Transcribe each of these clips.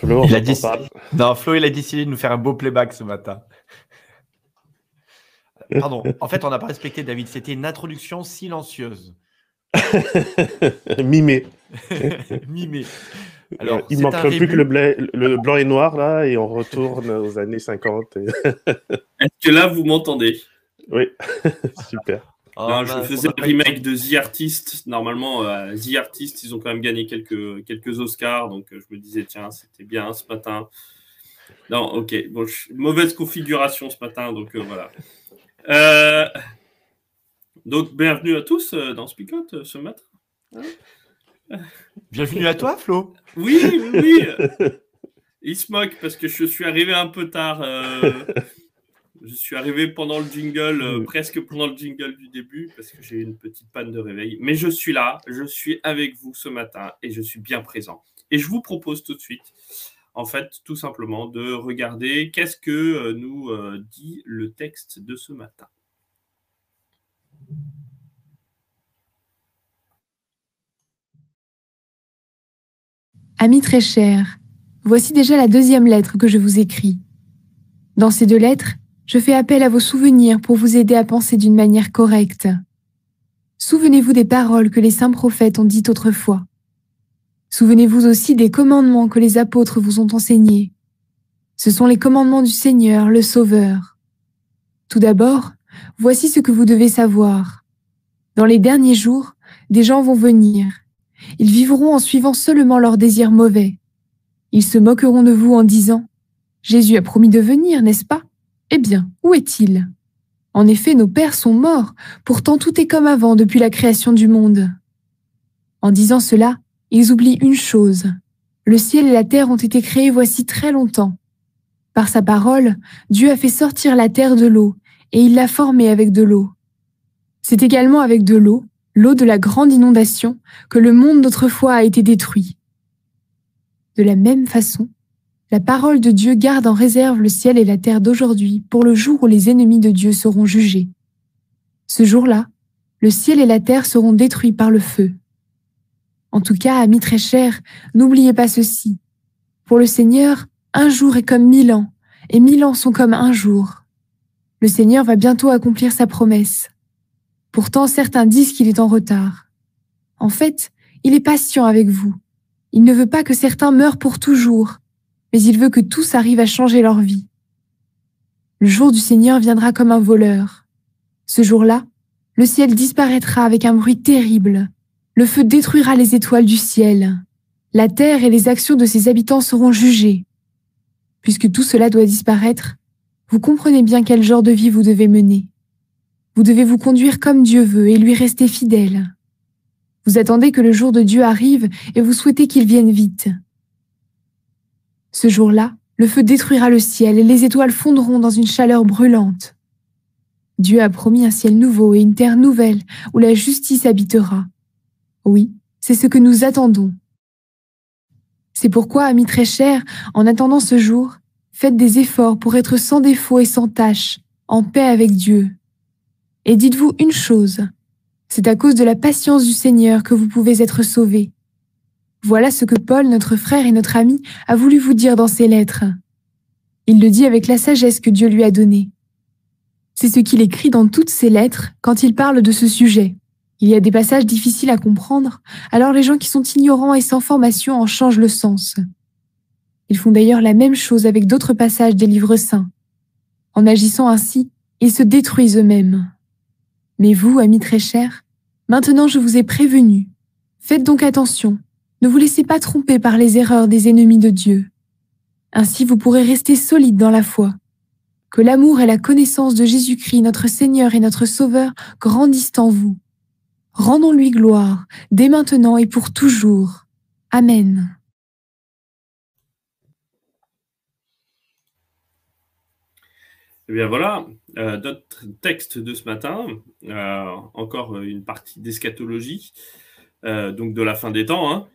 Flo, il a dit... Non, Flo, il a décidé de nous faire un beau playback ce matin. Pardon. En fait, on n'a pas respecté David. C'était une introduction silencieuse. Mimé. Mimé. Alors, il manque plus que le, le, blanc et noir, là, et on retourne aux années 50. Est-ce que là, vous m'entendez? Oui, super. Ah, je faisais le remake de The Artist. Normalement, euh, The Artist, ils ont quand même gagné quelques, quelques Oscars. Donc, euh, je me disais, tiens, c'était bien ce matin. Non, ok. Bon, mauvaise configuration ce matin. Donc, euh, voilà. donc, bienvenue à tous dans Spicote ce matin. Hein bienvenue à toi, Flo. Oui, oui, oui. Il se moque parce que je suis arrivé un peu tard. Je suis arrivé pendant le jingle, euh, presque pendant le jingle du début, parce que j'ai eu une petite panne de réveil. Mais je suis là, je suis avec vous ce matin et je suis bien présent. Et je vous propose tout de suite, en fait, tout simplement, de regarder qu'est-ce que euh, nous euh, dit le texte de ce matin. Amis très chers, voici déjà la deuxième lettre que je vous écris. Dans ces deux lettres, je fais appel à vos souvenirs pour vous aider à penser d'une manière correcte. Souvenez-vous des paroles que les saints prophètes ont dites autrefois. Souvenez-vous aussi des commandements que les apôtres vous ont enseignés. Ce sont les commandements du Seigneur, le Sauveur. Tout d'abord, voici ce que vous devez savoir. Dans les derniers jours, des gens vont venir. Ils vivront en suivant seulement leurs désirs mauvais. Ils se moqueront de vous en disant ⁇ Jésus a promis de venir, n'est-ce pas ?⁇ eh bien, où est-il? En effet, nos pères sont morts, pourtant tout est comme avant depuis la création du monde. En disant cela, ils oublient une chose. Le ciel et la terre ont été créés voici très longtemps. Par sa parole, Dieu a fait sortir la terre de l'eau, et il l'a formée avec de l'eau. C'est également avec de l'eau, l'eau de la grande inondation, que le monde d'autrefois a été détruit. De la même façon, la parole de Dieu garde en réserve le ciel et la terre d'aujourd'hui pour le jour où les ennemis de Dieu seront jugés. Ce jour-là, le ciel et la terre seront détruits par le feu. En tout cas, amis très chers, n'oubliez pas ceci. Pour le Seigneur, un jour est comme mille ans, et mille ans sont comme un jour. Le Seigneur va bientôt accomplir sa promesse. Pourtant, certains disent qu'il est en retard. En fait, il est patient avec vous. Il ne veut pas que certains meurent pour toujours, mais il veut que tous arrivent à changer leur vie. Le jour du Seigneur viendra comme un voleur. Ce jour-là, le ciel disparaîtra avec un bruit terrible. Le feu détruira les étoiles du ciel. La terre et les actions de ses habitants seront jugées. Puisque tout cela doit disparaître, vous comprenez bien quel genre de vie vous devez mener. Vous devez vous conduire comme Dieu veut et lui rester fidèle. Vous attendez que le jour de Dieu arrive et vous souhaitez qu'il vienne vite. Ce jour-là, le feu détruira le ciel et les étoiles fondront dans une chaleur brûlante. Dieu a promis un ciel nouveau et une terre nouvelle où la justice habitera. Oui, c'est ce que nous attendons. C'est pourquoi, amis très chers, en attendant ce jour, faites des efforts pour être sans défaut et sans tâche, en paix avec Dieu. Et dites-vous une chose, c'est à cause de la patience du Seigneur que vous pouvez être sauvés. Voilà ce que Paul, notre frère et notre ami, a voulu vous dire dans ses lettres. Il le dit avec la sagesse que Dieu lui a donnée. C'est ce qu'il écrit dans toutes ses lettres quand il parle de ce sujet. Il y a des passages difficiles à comprendre, alors les gens qui sont ignorants et sans formation en changent le sens. Ils font d'ailleurs la même chose avec d'autres passages des livres saints. En agissant ainsi, ils se détruisent eux-mêmes. Mais vous, amis très chers, maintenant je vous ai prévenu Faites donc attention, ne vous laissez pas tromper par les erreurs des ennemis de Dieu. Ainsi vous pourrez rester solide dans la foi. Que l'amour et la connaissance de Jésus-Christ, notre Seigneur et notre Sauveur, grandissent en vous. Rendons-lui gloire, dès maintenant et pour toujours. Amen. Eh bien voilà, euh, d'autres textes de ce matin, euh, encore une partie d'eschatologie, euh, donc de la fin des temps. Hein.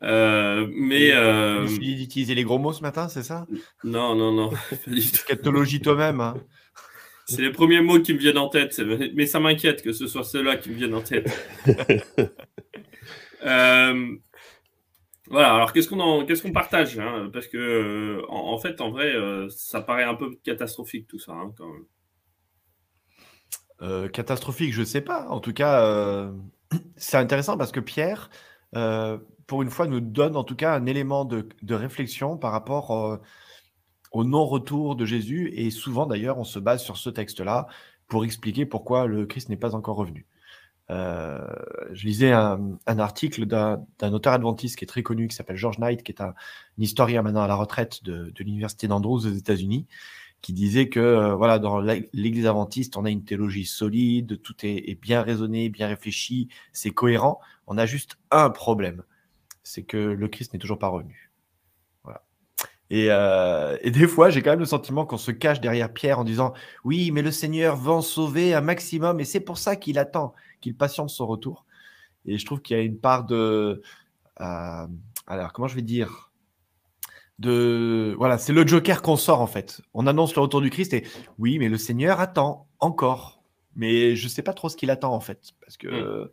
Mais. Euh, d'utiliser les gros mots ce matin, c'est ça? Non, non, non. Eschatologie toi-même. Hein. C'est les premiers mots qui me viennent en tête, mais ça m'inquiète que ce soit ceux-là qui me viennent en tête. Voilà, alors qu'est-ce qu'on qu'est-ce qu'on partage hein, Parce que euh, en, fait, en vrai, euh, ça paraît un peu catastrophique tout ça hein, quand même. Euh, catastrophique, je sais pas. En tout cas, c'est intéressant parce que Pierre, pour une fois, nous donne en tout cas un élément de, réflexion par rapport au non-retour de Jésus. Et souvent, d'ailleurs, on se base sur ce texte-là pour expliquer pourquoi le Christ n'est pas encore revenu. Euh, je lisais un, article d'un auteur adventiste qui est très connu, qui s'appelle George Knight, qui est un, historien maintenant à la retraite de, l'université d'Andrews aux États-Unis, qui disait que euh, voilà, dans l'Église adventiste, on a une théologie solide, tout est, bien raisonné, bien réfléchi, c'est cohérent. On a juste un problème, c'est que le Christ n'est toujours pas revenu. Voilà. Et, euh, et, des fois, j'ai quand même le sentiment qu'on se cache derrière Pierre en disant oui, mais le Seigneur va en sauver un maximum, et c'est pour ça qu'il attend qu'il patiente son retour. Et je trouve qu'il y a une part de. Euh, alors, comment je vais dire? De voilà, c'est le Joker qu'on sort en fait. On annonce le retour du Christ et oui, mais le Seigneur attend encore. Mais je ne sais pas trop ce qu'il attend en fait, parce que mm.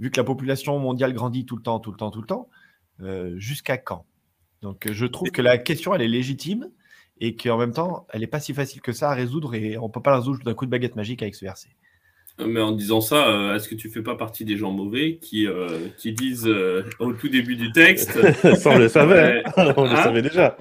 vu que la population mondiale grandit tout le temps, tout le temps, tout le temps, euh, jusqu'à quand? Donc je trouve que la question elle est légitime et qu'en même temps elle n'est pas si facile que ça à résoudre et on peut pas la résoudre d'un coup de baguette magique avec ce verset. Mais en disant ça, euh, est-ce que tu fais pas partie des gens mauvais qui, euh, qui disent euh, au tout début du texte Ça, on le savait, hein on le hein savait déjà.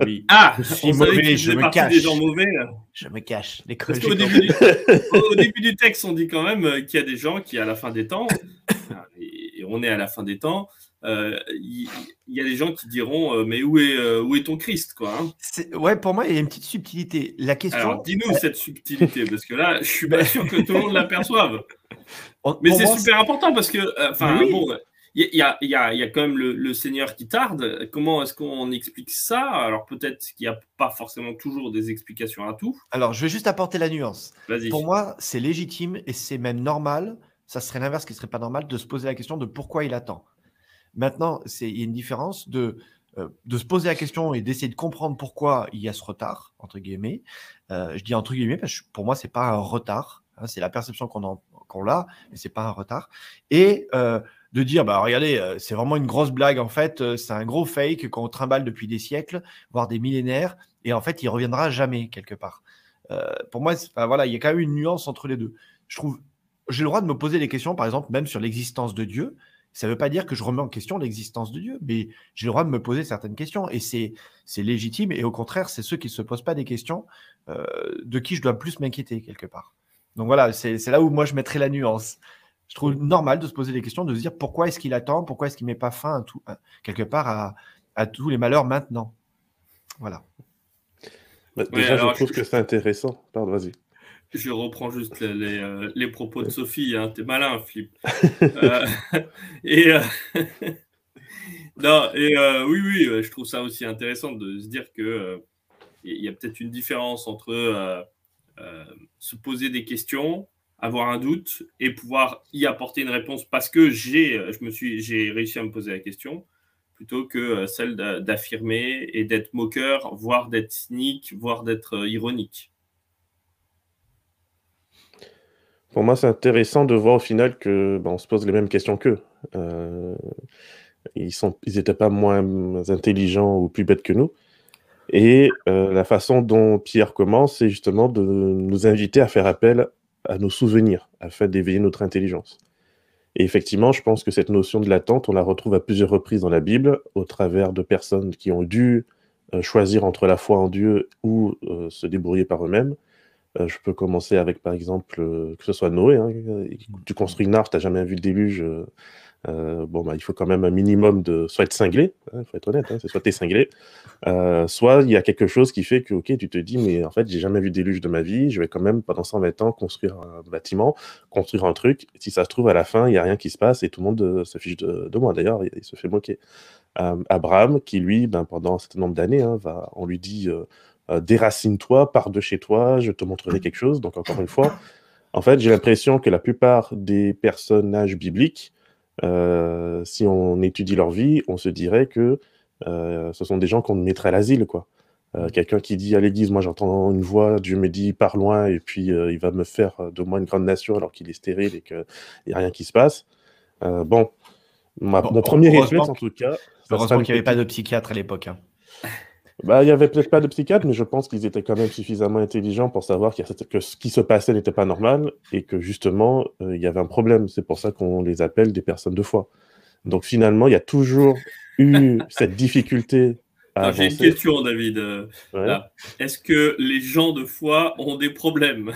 Oui. Ah, je suis mauvais, je me cache. Des gens mauvais. Je me cache. Les Parce qu'au début, du... au début du texte, on dit quand même qu'il y a des gens qui, à la fin des temps, et on est à la fin des temps, il euh, y, a des gens qui diront euh, mais où est euh, où est ton Christ quoi hein? Ouais, pour moi il y a une petite subtilité. La question. Alors dis-nous cette subtilité parce que là je suis pas sûr que tout le monde l'aperçoive. Mais c'est super important parce que enfin bon. Il y, a, y, a, y a, quand même le, Seigneur qui tarde. Comment est-ce qu'on explique ça? Alors peut-être qu'il n'y a pas forcément toujours des explications à tout. Alors je vais juste apporter la nuance. Pour moi, c'est légitime et c'est même normal. Ça serait l'inverse qui serait pas normal de se poser la question de pourquoi il attend. Maintenant, il y a une différence de, euh, de se poser la question et d'essayer de comprendre pourquoi il y a ce retard, entre guillemets. Euh, je dis entre guillemets parce que pour moi, ce n'est pas un retard. Hein, c'est la perception qu'on qu'on a, mais ce n'est pas un retard. Et euh, de dire, bah, regardez, c'est vraiment une grosse blague, en fait, c'est un gros fake qu'on trimballe depuis des siècles, voire des millénaires, et en fait, il reviendra jamais quelque part. pour moi, voilà, il y a quand même une nuance entre les deux. Je trouve, j'ai le droit de me poser des questions, par exemple, même sur l'existence de Dieu. Ça ne veut pas dire que je remets en question l'existence de Dieu, mais j'ai le droit de me poser certaines questions et c'est, légitime. Et au contraire, c'est ceux qui ne se posent pas des questions euh, de qui je dois plus m'inquiéter quelque part. Donc voilà, c'est, là où moi je mettrai la nuance. Je trouve normal de se poser des questions, de se dire pourquoi est-ce qu'il attend, pourquoi est-ce qu'il ne met pas fin à tout, quelque part à, tous les malheurs maintenant. Voilà. Bah, déjà, je trouve que c'est intéressant. Pardon, vas-y. Je reprends juste les, euh, les, propos de Sophie. Hein. T'es malin, Flip. Euh, et euh, non, et oui, oui, je trouve ça aussi intéressant de se dire que il y a peut-être une différence entre se poser des questions, avoir un doute et pouvoir y apporter une réponse parce que j'ai, je me suis, j'ai réussi à me poser la question, plutôt que celle d'affirmer et d'être moqueur, voire d'être cynique, voire d'être ironique. Pour moi, c'est intéressant de voir au final que ben, se pose les mêmes questions qu'eux. Euh, ils n'étaient pas moins intelligents ou plus bêtes que nous. Et euh, la façon dont Pierre commence, c'est justement de nous inviter à faire appel à nos souvenirs, afin d'éveiller notre intelligence. Et effectivement, je pense que cette notion de l'attente, on la retrouve à plusieurs reprises dans la Bible, au travers de personnes qui ont dû euh, choisir entre la foi en Dieu ou se débrouiller par eux-mêmes. Euh, je peux commencer avec, par exemple, euh, que ce soit Noé. Hein, tu construis une arche, tu n'as jamais vu le déluge. Euh, euh, bon, bah, il faut quand même un minimum de soit être cinglé, il hein, faut être honnête, hein, c'est soit tu es cinglé, euh, soit il y a quelque chose qui fait que, ok, tu te dis, mais en fait, j'ai jamais vu déluge de ma vie, je vais quand même, pendant 120 ans, construire un bâtiment, construire un truc. Si ça se trouve, à la fin, il n'y a rien qui se passe et tout le monde euh, se fiche de, moi. D'ailleurs, il, se fait moquer. Abraham, qui lui, ben, pendant un certain nombre d'années, hein, on lui dit, déracine-toi, pars de chez toi, je te montrerai quelque chose. Donc, encore une fois, en fait, j'ai l'impression que la plupart des personnages bibliques, euh, si on étudie leur vie, on se dirait que euh, ce sont des gens qu'on mettrait à l'asile, quoi. Euh. Quelqu'un qui dit à l'église, moi j'entends une voix, Dieu me dit par loin, et puis il va me faire de moi une grande nation alors qu'il est stérile et qu'il n'y a rien qui se passe. bon, mon premier réflexe en tout cas. Heureusement qu'il n'y avait pas de psychiatre à l'époque. Hein. Bah, il n'y avait peut-être pas de psychiatre, mais je pense qu'ils étaient quand même suffisamment intelligents pour savoir que ce qui se passait n'était pas normal et que justement, euh, il y avait un problème. C'est pour ça qu'on les appelle des personnes de foi. Donc finalement, il y a toujours eu cette difficulté. J'ai une question, David. Euh, est-ce que les gens de foi ont des problèmes?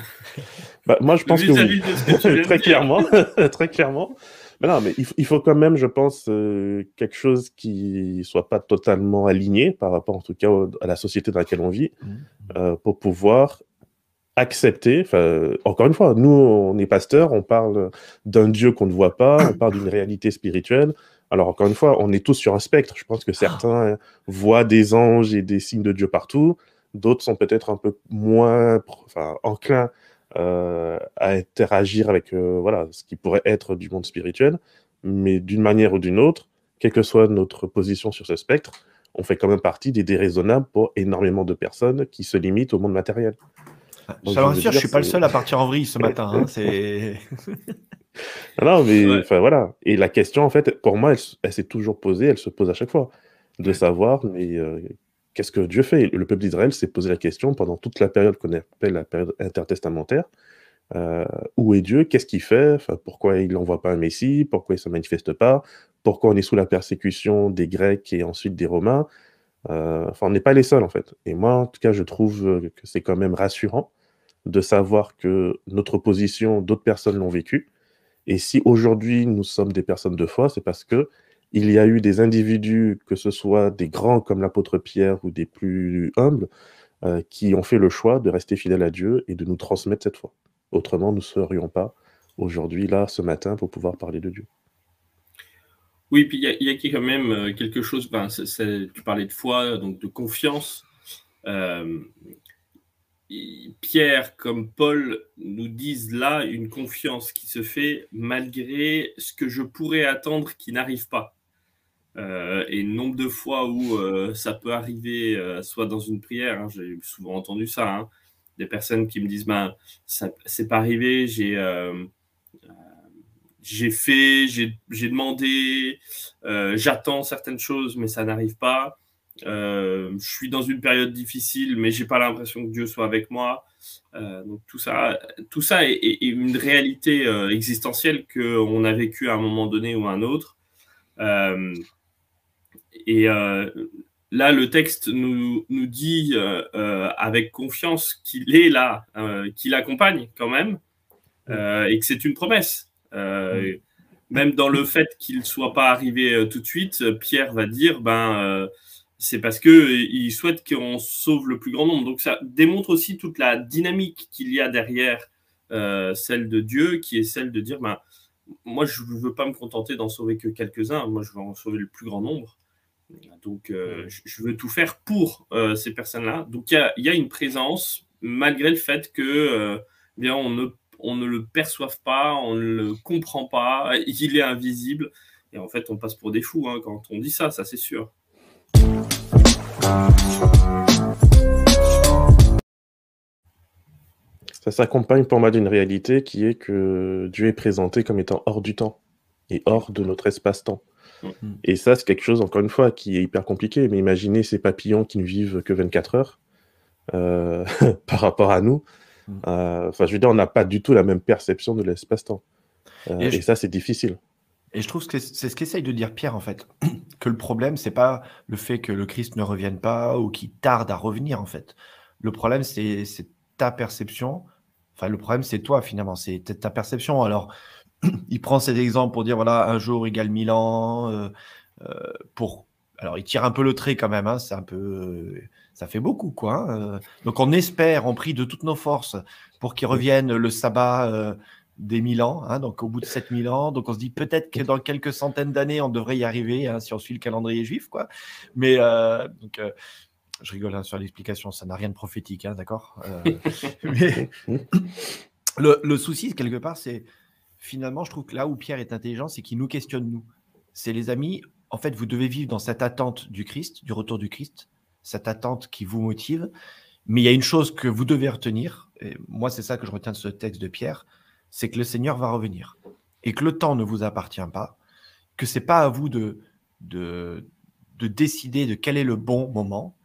Bah, Moi, je pense que, oui. très clairement, très clairement. Mais non, mais il, faut quand même, je pense, euh, quelque chose qui soit pas totalement aligné par rapport, en tout cas, à la société dans laquelle on vit, mmh. euh, pour pouvoir accepter. Encore une fois, nous, on est pasteurs, on parle d'un Dieu qu'on ne voit pas, on parle d'une réalité spirituelle. Alors, encore une fois, on est tous sur un spectre. Je pense que certains voient des anges et des signes de Dieu partout. D'autres sont peut-être un peu moins enclins à interagir avec euh, voilà, ce qui pourrait être du monde spirituel, mais d'une manière ou d'une autre, quelle que soit notre position sur ce spectre, on fait quand même partie des déraisonnables pour énormément de personnes qui se limitent au monde matériel. Ah, je je ne suis pas le seul à partir en vrille ce matin. Hein, c'est... non, mais enfin, voilà. Et la question, en fait, pour moi, elle, s'est toujours posée, elle se pose à chaque fois, de savoir, mais euh, qu'est-ce que Dieu fait? Le peuple d'Israël s'est posé la question pendant toute la période qu'on appelle la période intertestamentaire. Euh, où est Dieu? Qu'est-ce qu'il fait? Pourquoi il n'envoie pas un Messie? Pourquoi il ne se manifeste pas? Pourquoi on est sous la persécution des Grecs et ensuite des Romains? Euh, Enfin, on n'est pas les seuls en fait. Et moi, en tout cas, je trouve que c'est quand même rassurant de savoir que notre position, d'autres personnes l'ont vécu. Et si aujourd'hui nous sommes des personnes de foi, c'est parce que il y a eu des individus, que ce soit des grands comme l'apôtre Pierre ou des plus humbles, euh, qui ont fait le choix de rester fidèles à Dieu et de nous transmettre cette foi. Autrement, nous ne serions pas aujourd'hui là, ce matin, pour pouvoir parler de Dieu. Oui, puis il y, a quand même euh, quelque chose, ben, tu parlais de foi, donc de confiance. Euh, Pierre comme Paul nous disent là une confiance qui se fait malgré ce que je pourrais attendre qui n'arrive pas. Euh, et nombre de fois où euh, ça peut arriver, euh, soit dans une prière, hein, j'ai souvent entendu ça, hein, des personnes qui me disent ben, ça c'est pas arrivé, j'ai j'ai fait, j'ai demandé, j'attends certaines choses, mais ça n'arrive pas. je suis dans une période difficile, mais j'ai pas l'impression que Dieu soit avec moi. donc tout ça, tout ça est, est une réalité existentielle que on a vécu à un moment donné ou à un autre. Et euh, là, le texte nous, nous dit euh, euh, avec confiance qu'il est là, qu'il accompagne quand même, et que c'est une promesse. même dans le fait qu'il ne soit pas arrivé tout de suite, Pierre va dire, ben, c'est parce qu'il souhaite qu'on sauve le plus grand nombre. Donc ça démontre aussi toute la dynamique qu'il y a derrière celle de Dieu, qui est celle de dire, ben, moi, je ne veux pas me contenter d'en sauver que quelques-uns, moi, je veux en sauver le plus grand nombre. Donc, euh, je veux tout faire pour euh, ces personnes-là. Donc, il y, a, une présence, malgré le fait que euh, bien, on, ne, on ne le perçoive pas, on ne le comprend pas, il est invisible. Et en fait, on passe pour des fous hein, quand on dit ça, ça c'est sûr. Ça s'accompagne pour moi d'une réalité qui est que Dieu est présenté comme étant hors du temps et hors de notre espace-temps. Mm. Et ça, c'est quelque chose, encore une fois, qui est hyper compliqué. Mais imaginez ces papillons qui ne vivent que 24 heures euh, par rapport à nous. Mm. Euh, enfin, je veux dire, on n'a pas du tout la même perception de l'espace-temps. Euh, et, ça, c'est difficile. Et je trouve que c'est ce qu'essaye de dire Pierre, en fait. Que le problème, c'est pas le fait que le Christ ne revienne pas ou qu'il tarde à revenir, en fait. Le problème, c'est ta perception. Enfin, le problème, c'est toi, finalement. C'est ta perception. Alors, il prend cet exemple pour dire voilà, un jour égale mille ans. pour... Alors, il tire un peu le trait quand même, hein, c'est un peu. ça fait beaucoup, quoi. Hein, Donc, on espère, on prie de toutes nos forces pour qu'il revienne le sabbat des 1000 ans, hein, donc au bout de 7000 ans. Donc on se dit peut-être que dans quelques centaines d'années, on devrait y arriver hein, si on suit le calendrier juif. Quoi. Mais euh, donc, euh, je rigole hein, sur l'explication, ça n'a rien de prophétique, d'accord euh, Mais le, le, souci, quelque part, c'est finalement, je trouve que là où Pierre est intelligent, c'est qu'il nous questionne, nous. C'est les amis, en fait, vous devez vivre dans cette attente du Christ, du retour du Christ, cette attente qui vous motive. Mais il y a une chose que vous devez retenir, et moi c'est ça que je retiens de ce texte de Pierre, c'est que le Seigneur va revenir et que le temps ne vous appartient pas, que c'est pas à vous de, de, décider de quel est le bon moment,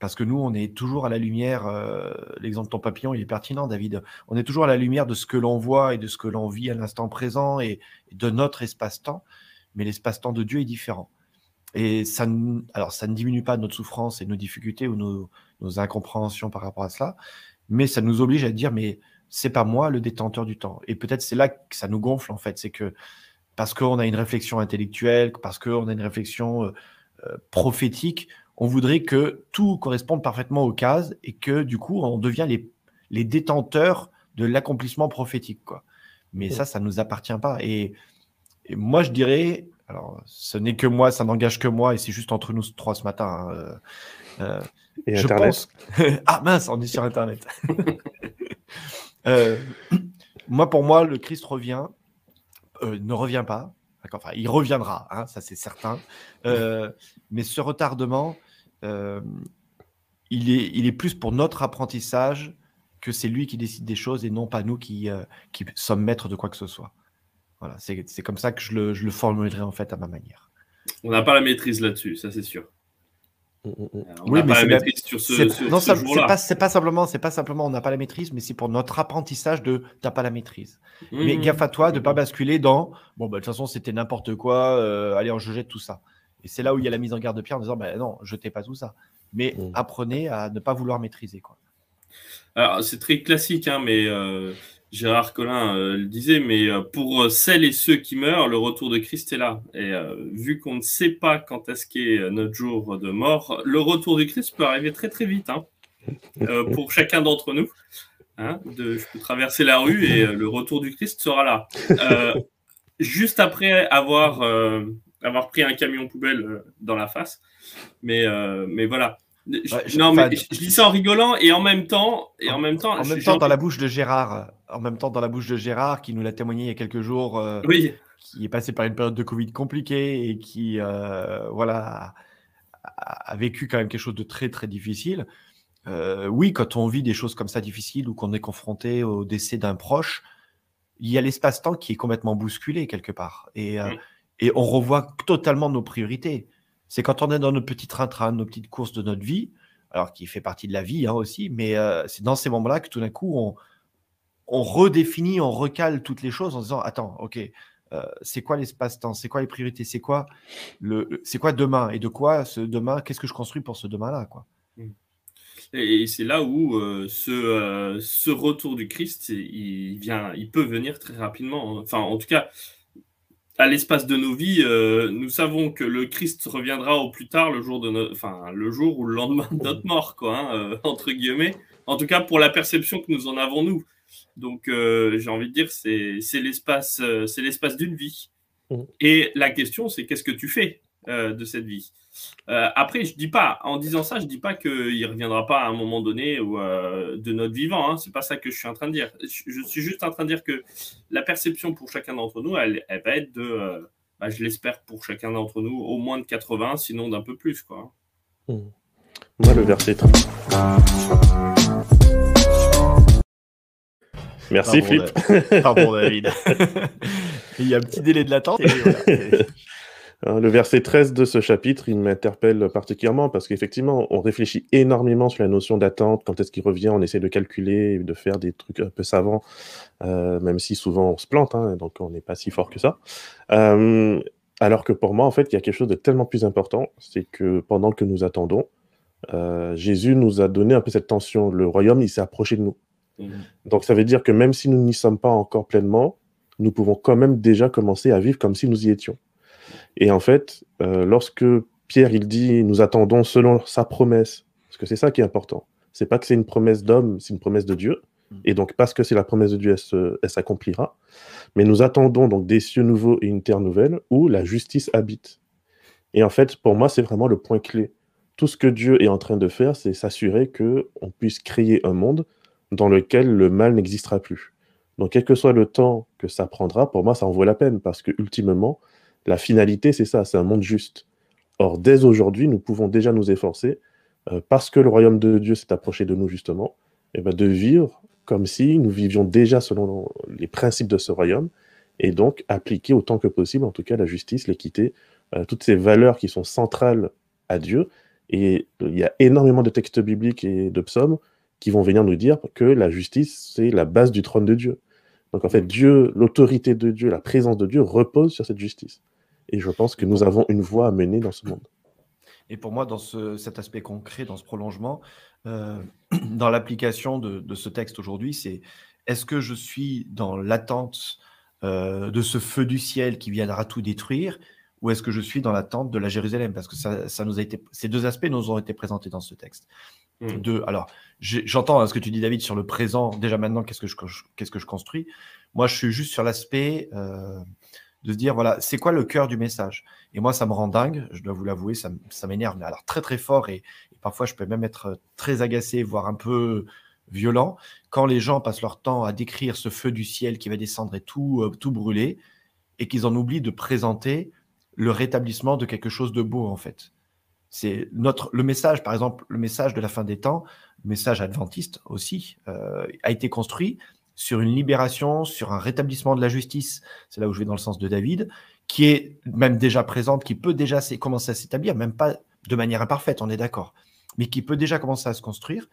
parce que nous, on est toujours à la lumière, euh, l'exemple de ton papillon, il est pertinent, David, on est toujours à la lumière de ce que l'on voit et de ce que l'on vit à l'instant présent et, de notre espace-temps, mais l'espace-temps de Dieu est différent. Et ça, alors, ça ne diminue pas notre souffrance et nos difficultés ou nos, incompréhensions par rapport à cela, mais ça nous oblige à dire, mais c'est pas moi le détenteur du temps. Et peut-être c'est là que ça nous gonfle en fait, c'est que parce qu'on a une réflexion intellectuelle, parce qu'on a une réflexion euh, euh, prophétique, on voudrait que tout corresponde parfaitement aux cases et que du coup on devient les, les détenteurs de l'accomplissement prophétique. Quoi. Mais ça, ça ne nous appartient pas. Et, moi, je dirais, alors ce n'est que moi, ça n'engage que moi, et c'est juste entre nous trois ce matin. Hein, euh, et je Internet. pense. ah mince, on est sur Internet. Euh, moi, pour moi, le Christ revient, euh, ne revient pas. Enfin, il reviendra, hein, ça c'est certain. Euh, mais ce retardement, il, est, il est plus pour notre apprentissage que c'est lui qui décide des choses et non pas nous qui, qui sommes maîtres de quoi que ce soit. Voilà, c'est comme ça que je le, je le formulerai en fait à ma manière. On n'a pas la maîtrise là-dessus, ça c'est sûr. Mm, mm, mm. oui, mais c'est non, c'est pas, simplement, c'est pas simplement, on n'a pas la maîtrise, mais c'est pour notre apprentissage de t'as pas la maîtrise. Mais gaffe à toi de pas basculer dans bon bah de toute façon c'était n'importe quoi, euh, allez je jette tout ça. Et c'est là où il y a la mise en garde de Pierre en disant bah non, jetez pas tout ça, mais apprenez à ne pas vouloir maîtriser quoi. Alors c'est très classique, hein, mais euh, Gérard Collin euh, le disait, mais euh, pour celles et ceux qui meurent, le retour de Christ est là. Et vu qu'on ne sait pas quand est-ce qu'est notre jour de mort, le retour du Christ peut arriver très très vite hein, pour chacun d'entre nous. Hein, de, je peux traverser la rue et le retour du Christ sera là. juste après avoir, avoir pris un camion poubelle dans la face. Mais, mais voilà non, mais je, dis ça en rigolant et en même temps, et en même temps, en même temps dans la bouche de Gérard, en même temps dans la bouche de Gérard qui nous l'a témoigné il y a quelques jours, euh, oui. qui est passé par une période de Covid compliquée et qui, euh, voilà, a, vécu quand même quelque chose de très très difficile. Euh, oui, quand on vit des choses comme ça difficiles ou qu'on est confronté au décès d'un proche, il y a l'espace-temps qui est complètement bousculé quelque part et, et on revoit totalement nos priorités c'est quand on est dans nos petits train-train, nos petites courses de notre vie, alors qui fait partie de la vie hein, aussi, mais euh, c'est dans ces moments-là que tout d'un coup, on, redéfinit, on recale toutes les choses en disant, attends, ok, euh, c'est quoi l'espace-temps, c'est quoi les priorités, c'est quoi, le, quoi demain, et de quoi ce demain, qu'est-ce que je construis pour ce demain-là. Mmh. Et, c'est là où euh, ce, ce, retour du Christ, il, vient, il peut venir très rapidement. Enfin, en tout cas, à l'espace de nos vies, euh, nous savons que le Christ reviendra au plus tard le jour de enfin le jour ou le lendemain de notre mort, quoi, hein, euh, entre guillemets. En tout cas pour la perception que nous en avons nous. Donc euh, j'ai envie de dire c'est l'espace c'est l'espace d'une vie. Mmh. Et la question c'est qu'est-ce que tu fais de cette vie? Euh, après, je dis pas, en disant ça, je dis pas qu'il reviendra pas à un moment donné ou euh, de notre vivant. Hein, c'est pas ça que je suis en train de dire. Je, suis juste en train de dire que la perception pour chacun d'entre nous, elle, va être de, euh, bah, je l'espère pour chacun d'entre nous, au moins de 80, sinon d'un peu plus, quoi. Hmm. Moi, le verset 30. Merci, Philippe. Pardon, David. Il y a un petit délai de latence. Hein, le verset 13 de ce chapitre, il m'interpelle particulièrement parce qu'effectivement, on réfléchit énormément sur la notion d'attente, quand est-ce qu'il revient, on essaie de calculer, de faire des trucs un peu savants, euh, même si souvent on se plante, hein, donc on n'est pas si fort que ça. Euh, alors que pour moi, en fait, il y a quelque chose de tellement plus important, c'est que pendant que nous attendons, euh, Jésus nous a donné un peu cette tension. Le royaume, il s'est approché de nous. Mmh. Donc ça veut dire que même si nous n'y sommes pas encore pleinement, nous pouvons quand même déjà commencer à vivre comme si nous y étions. Et en fait, euh, lorsque Pierre il dit nous attendons selon sa promesse, parce que c'est ça qui est important. C'est pas que c'est une promesse d'homme, c'est une promesse de Dieu. Mm. Et donc parce que c'est la promesse de Dieu, elle s'accomplira. Mais nous attendons donc des cieux nouveaux et une terre nouvelle où la justice habite. Et en fait, pour moi, c'est vraiment le point clé. Tout ce que Dieu est en train de faire, c'est s'assurer que on puisse créer un monde dans lequel le mal n'existera plus. Donc, quel que soit le temps que ça prendra, pour moi, ça en vaut la peine parce que ultimement, la finalité, c'est ça, c'est un monde juste. Or, dès aujourd'hui, nous pouvons déjà nous efforcer, euh, parce que le royaume de Dieu s'est approché de nous justement, et eh ben, de vivre comme si nous vivions déjà selon les principes de ce royaume, et donc appliquer autant que possible, en tout cas, la justice, l'équité, euh, toutes ces valeurs qui sont centrales à Dieu. Et il y a énormément de textes bibliques et de psaumes qui vont venir nous dire que la justice, c'est la base du trône de Dieu. Donc en fait, Dieu, l'autorité de Dieu, la présence de Dieu repose sur cette justice. Et je pense que nous avons une voie à mener dans ce monde. Et pour moi, dans cet aspect concret, dans ce prolongement, euh, dans l'application de, ce texte aujourd'hui, c'est est-ce que je suis dans l'attente euh, de ce feu du ciel qui viendra tout détruire ou est-ce que je suis dans l'attente de la Jérusalem? Parce que ça, nous a été, ces deux aspects nous ont été présentés dans ce texte. Mmh. alors, j'entends hein, ce que tu dis, David, sur le présent. Déjà maintenant, qu'est-ce que je, qu'est-ce que je construis? Moi, je suis juste sur l'aspect euh, de se dire, voilà, c'est quoi le cœur du message? Et moi, ça me rend dingue, je dois vous l'avouer, ça, m'énerve, mais alors très très fort, et, parfois je peux même être très agacé, voire un peu violent, quand les gens passent leur temps à décrire ce feu du ciel qui va descendre et tout, euh, tout brûler, et qu'ils en oublient de présenter le rétablissement de quelque chose de beau, en fait. C'est notre le message, par exemple, le message de la fin des temps, le message adventiste aussi, euh, a été construit sur une libération, sur un rétablissement de la justice. C'est là où je vais dans le sens de David, qui est même déjà présente, qui peut déjà commencer à s'établir, même pas de manière imparfaite, on est d'accord, mais qui peut déjà commencer à se construire.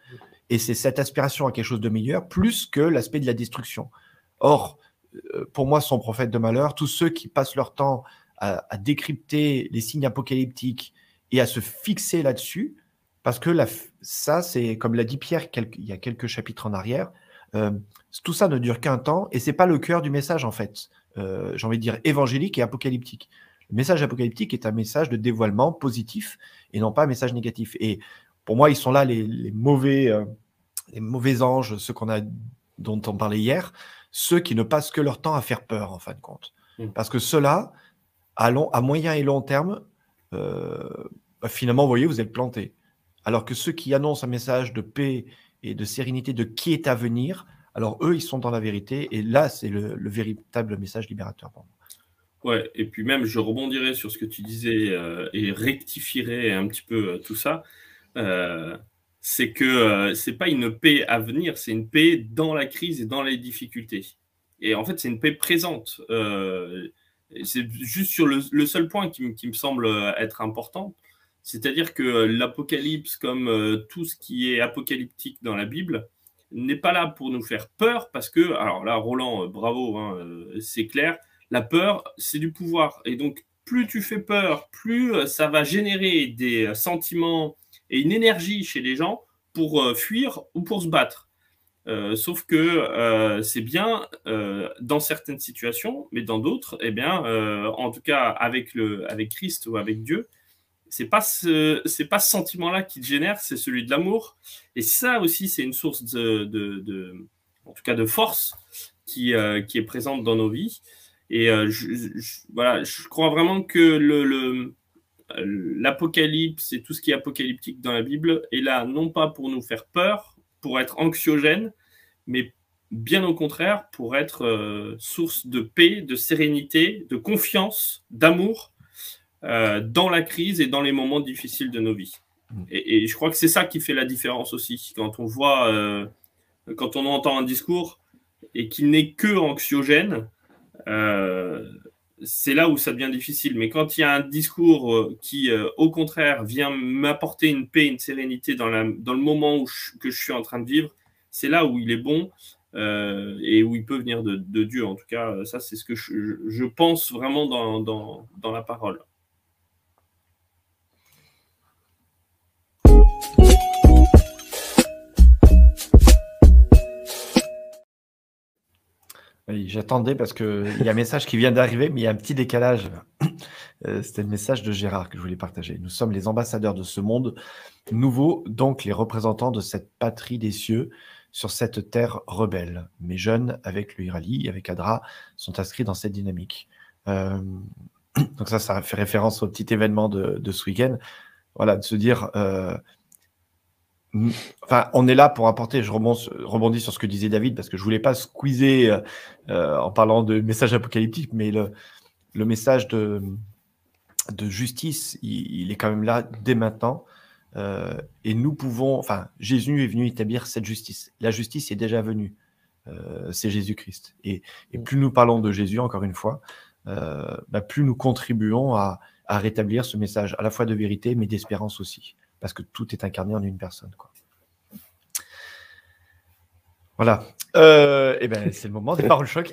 Et c'est cette aspiration à quelque chose de meilleur, plus que l'aspect de la destruction. Or, euh, pour moi, son prophète de malheur, tous ceux qui passent leur temps à, décrypter les signes apocalyptiques et à se fixer là-dessus, parce que ça, c'est comme l'a dit Pierre il y a quelques chapitres en arrière, euh, tout ça ne dure qu'un temps et c'est pas le cœur du message en fait. Euh, j'ai envie de dire évangélique et apocalyptique. Le message apocalyptique est un message de dévoilement positif et non pas un message négatif. Et pour moi, ils sont là les, mauvais, euh, les mauvais anges, ceux qu'on a, dont on parlait hier, ceux qui ne passent que leur temps à faire peur en fin de compte. Mm. Parce que ceux-là, à, à moyen et long terme, bah, finalement, vous voyez, vous êtes plantés. Alors que ceux qui annoncent un message de paix et de sérénité de qui est à venir, alors eux, ils sont dans la vérité. Et là, c'est le, véritable message libérateur pour moi. Ouais, et puis même, je rebondirai sur ce que tu disais euh, et rectifierai un petit peu euh, tout ça. Euh, c'est que c'est pas une paix à venir, c'est une paix dans la crise et dans les difficultés. Et en fait, c'est une paix présente. c'est juste sur le, seul point qui, qui, me semble être important. C'est-à-dire que l'Apocalypse, comme euh, tout ce qui est apocalyptique dans la Bible, n'est pas là pour nous faire peur, parce que, alors là, Roland, euh, bravo, hein, euh, c'est clair, la peur, c'est du pouvoir. Et donc, plus tu fais peur, plus ça va générer des sentiments et une énergie chez les gens pour fuir ou pour se battre. sauf que c'est bien dans certaines situations, mais dans d'autres, eh bien, en tout cas avec, le, avec Christ ou avec Dieu, c'est pas ce, c'est pas ce sentiment-là qui te génère, c'est celui de l'amour. Et ça aussi, c'est une source de, de, en tout cas, de force qui, euh, qui est présente dans nos vies. Et euh, je, voilà, je crois vraiment que l'apocalypse et tout ce qui est apocalyptique dans la Bible est là non pas pour nous faire peur, pour être anxiogène, mais bien au contraire pour être euh, source de paix, de sérénité, de confiance, d'amour euh, dans la crise et dans les moments difficiles de nos vies. Mm. Et, je crois que c'est ça qui fait la différence aussi. Quand on voit, euh, quand on entend un discours et qu'il n'est que anxiogène, euh, c'est là où ça devient difficile. Mais quand il y a un discours qui, au contraire, vient m'apporter une paix, une sérénité dans, la, dans le moment où que je suis en train de vivre, c'est là où il est bon et où il peut venir de, Dieu. En tout cas, ça, c'est ce que je, je pense vraiment dans, dans, dans la parole. J'attendais parce qu'il y a un message qui vient d'arriver, mais il y a un petit décalage. Euh, c'était le message de Gérard que je voulais partager. Nous sommes les ambassadeurs de ce monde nouveau, donc les représentants de cette patrie des cieux sur cette terre rebelle. Mes jeunes, avec le Hirali, avec Adra, sont inscrits dans cette dynamique. Euh, donc ça, ça fait référence au petit événement de, de ce week-end. Voilà, de se dire, euh, Enfin, on est là pour apporter, je rebondis, sur ce que disait David, parce que je voulais pas squeezer euh, en parlant de message apocalyptique, mais le, le message de, de justice, il, est quand même là dès maintenant. Euh, et nous pouvons, enfin, Jésus est venu établir cette justice. La justice est déjà venue. Euh, c'est Jésus-Christ. Et, et, plus nous parlons de Jésus, encore une fois, bah, plus nous contribuons à, à rétablir ce message à la fois de vérité, mais d'espérance aussi parce que tout est incarné en une personne. Quoi. Voilà. Euh, et ben, c'est le moment des paroles choc.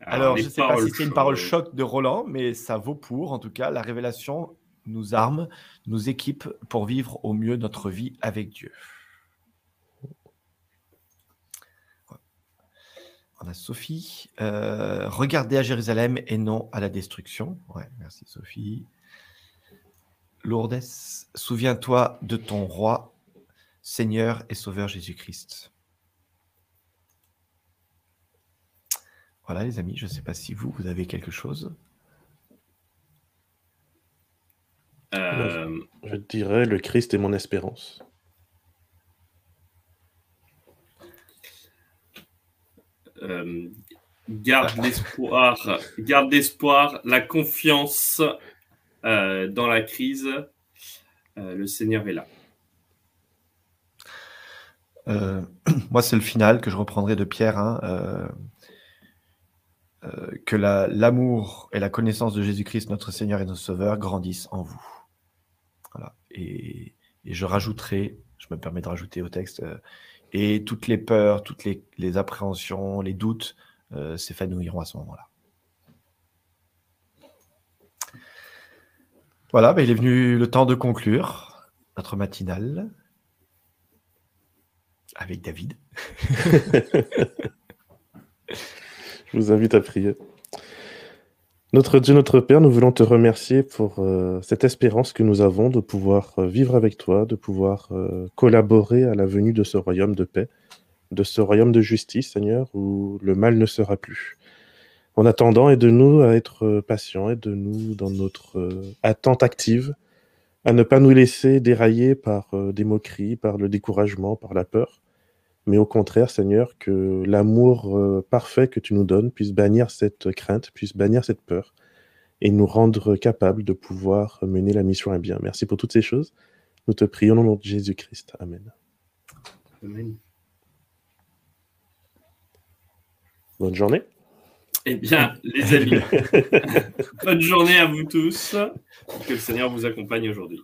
Alors, je ne sais pas si c'est une parole choc de Roland, mais ça vaut pour, en tout cas, la révélation nous arme, nous équipe pour vivre au mieux notre vie avec Dieu. On a Sophie. Euh, regardez à Jérusalem et non à la destruction. Ouais, merci Sophie. Lourdes, souviens-toi de ton roi, Seigneur et Sauveur Jésus-Christ. Voilà les amis, je ne sais pas si vous, vous avez quelque chose. Euh, je dirais le Christ est mon espérance. Euh, garde l'espoir, garde l'espoir, la confiance euh, dans la crise, euh, le Seigneur est là. Euh, moi, c'est le final que je reprendrai de Pierre. Hein, que l'amour et la connaissance de Jésus-Christ, notre Seigneur et notre Sauveur, grandissent en vous. Voilà. Et, je rajouterai, je me permets de rajouter au texte, et toutes les peurs, toutes les, les appréhensions, les doutes s'épanouiront à ce moment-là. Voilà, bah, il est venu le temps de conclure notre matinale avec David. Je vous invite à prier. Notre Dieu, notre Père, nous voulons te remercier pour euh, cette espérance que nous avons de pouvoir euh, vivre avec toi, de pouvoir euh, collaborer à la venue de ce royaume de paix, de ce royaume de justice, Seigneur, où le mal ne sera plus. En attendant, aide-nous à être euh, patients, aide-nous dans notre euh, attente active, à ne pas nous laisser dérailler par euh, des moqueries, par le découragement, par la peur, mais au contraire, Seigneur, que l'amour parfait que tu nous donnes puisse bannir cette crainte, puisse bannir cette peur, et nous rendre capables de pouvoir mener la mission à bien. Merci pour toutes ces choses. Nous te prions au nom de Jésus-Christ. Amen. Amen. Bonne journée. Eh bien, les amis, bonne journée à vous tous. Que le Seigneur vous accompagne aujourd'hui.